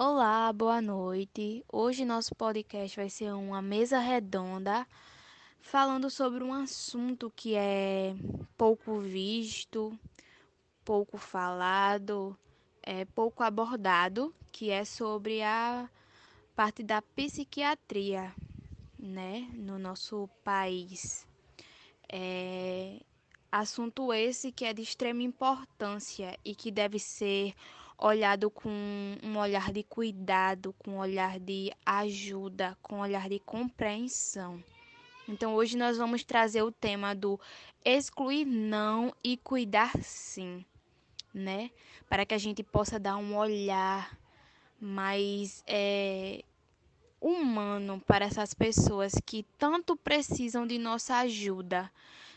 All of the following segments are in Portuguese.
Olá, boa noite. Hoje nosso podcast vai ser uma mesa redonda falando sobre um assunto que é pouco visto, pouco falado, é pouco abordado, que é sobre a parte da psiquiatria, né, no nosso país. É assunto esse que é de extrema importância e que deve ser olhado com um olhar de cuidado, com um olhar de ajuda, com um olhar de compreensão. Então, hoje nós vamos trazer o tema do excluir não e cuidar sim, né? Para que a gente possa dar um olhar mais é, humano para essas pessoas que tanto precisam de nossa ajuda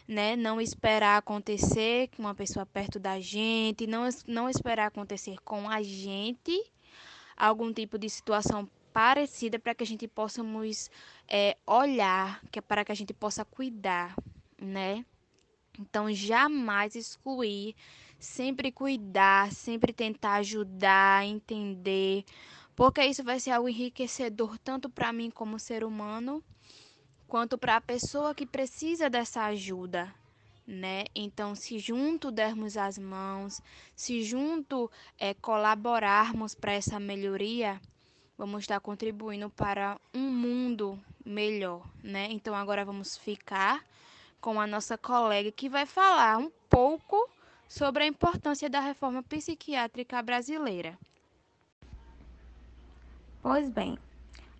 né? Não esperar acontecer com uma pessoa perto da gente, não, não esperar acontecer com a gente algum tipo de situação parecida para que a gente possamos é, olhar, que é para que a gente possa cuidar, né? Então, jamais excluir, sempre cuidar, sempre tentar ajudar, entender, porque isso vai ser algo enriquecedor tanto para mim como ser humano, quanto para a pessoa que precisa dessa ajuda, né? Então, se junto dermos as mãos, se junto é, colaborarmos para essa melhoria, vamos estar contribuindo para um mundo melhor, né? Então, agora vamos ficar com a nossa colega que vai falar um pouco sobre a importância da reforma psiquiátrica brasileira. Pois bem,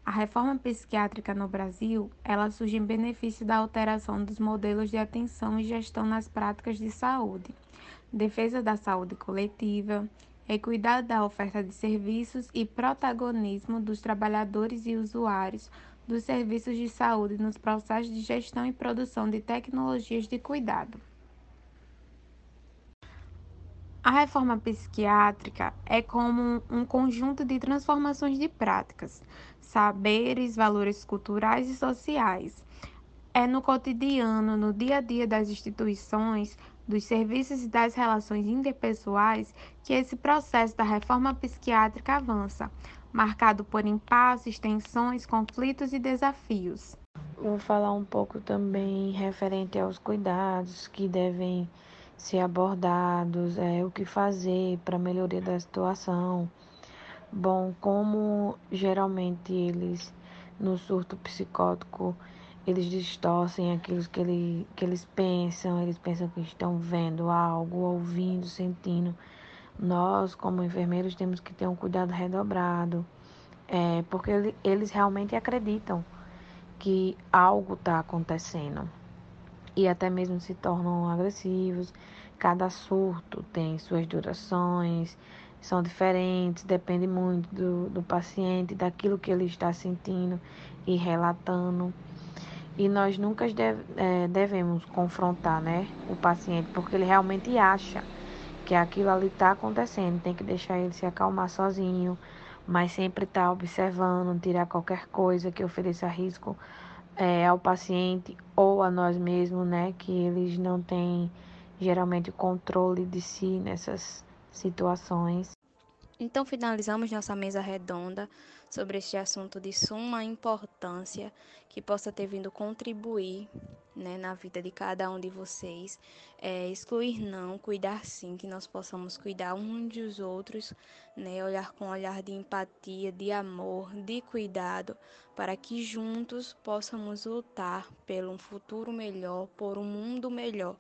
a reforma psiquiátrica no Brasil, ela surge em benefício da alteração dos modelos de atenção e gestão nas práticas de saúde, defesa da saúde coletiva, equidade da oferta de serviços e protagonismo dos trabalhadores e usuários dos serviços de saúde nos processos de gestão e produção de tecnologias de cuidado. A reforma psiquiátrica é como um conjunto de transformações de práticas, saberes, valores culturais e sociais. É no cotidiano, no dia a dia das instituições, dos serviços e das relações interpessoais que esse processo da reforma psiquiátrica avança, marcado por impasses, tensões, conflitos e desafios. Vou falar um pouco também referente aos cuidados que devem ser abordados, é, o que fazer para melhoria da situação. Bom, como geralmente eles no surto psicótico eles distorcem aquilo que, ele, que eles pensam, eles pensam que estão vendo algo, ouvindo, sentindo. Nós, como enfermeiros, temos que ter um cuidado redobrado, é, porque eles realmente acreditam que algo está acontecendo e até mesmo se tornam agressivos. Cada surto tem suas durações, são diferentes, depende muito do, do paciente, daquilo que ele está sentindo e relatando. E nós nunca deve, é, devemos confrontar né, o paciente, porque ele realmente acha que aquilo ali está acontecendo. Tem que deixar ele se acalmar sozinho, mas sempre estar tá observando, tirar qualquer coisa que ofereça risco é, ao paciente ou a nós mesmos, né? Que eles não têm geralmente controle de si nessas situações. Então finalizamos nossa mesa redonda sobre este assunto de suma importância que possa ter vindo contribuir né, na vida de cada um de vocês. É, excluir não, cuidar sim, que nós possamos cuidar uns dos outros, né, olhar com um olhar de empatia, de amor, de cuidado, para que juntos possamos lutar pelo um futuro melhor, por um mundo melhor,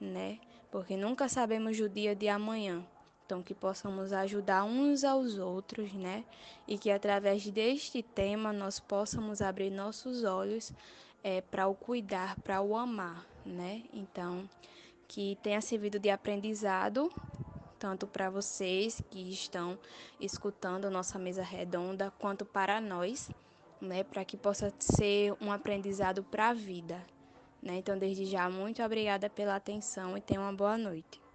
né? Porque nunca sabemos o dia de amanhã. Então, que possamos ajudar uns aos outros, né? E que através deste tema nós possamos abrir nossos olhos é, para o cuidar, para o amar, né? Então, que tenha servido de aprendizado tanto para vocês que estão escutando nossa mesa redonda, quanto para nós, né, para que possa ser um aprendizado para a vida. Né? Então, desde já, muito obrigada pela atenção e tenha uma boa noite.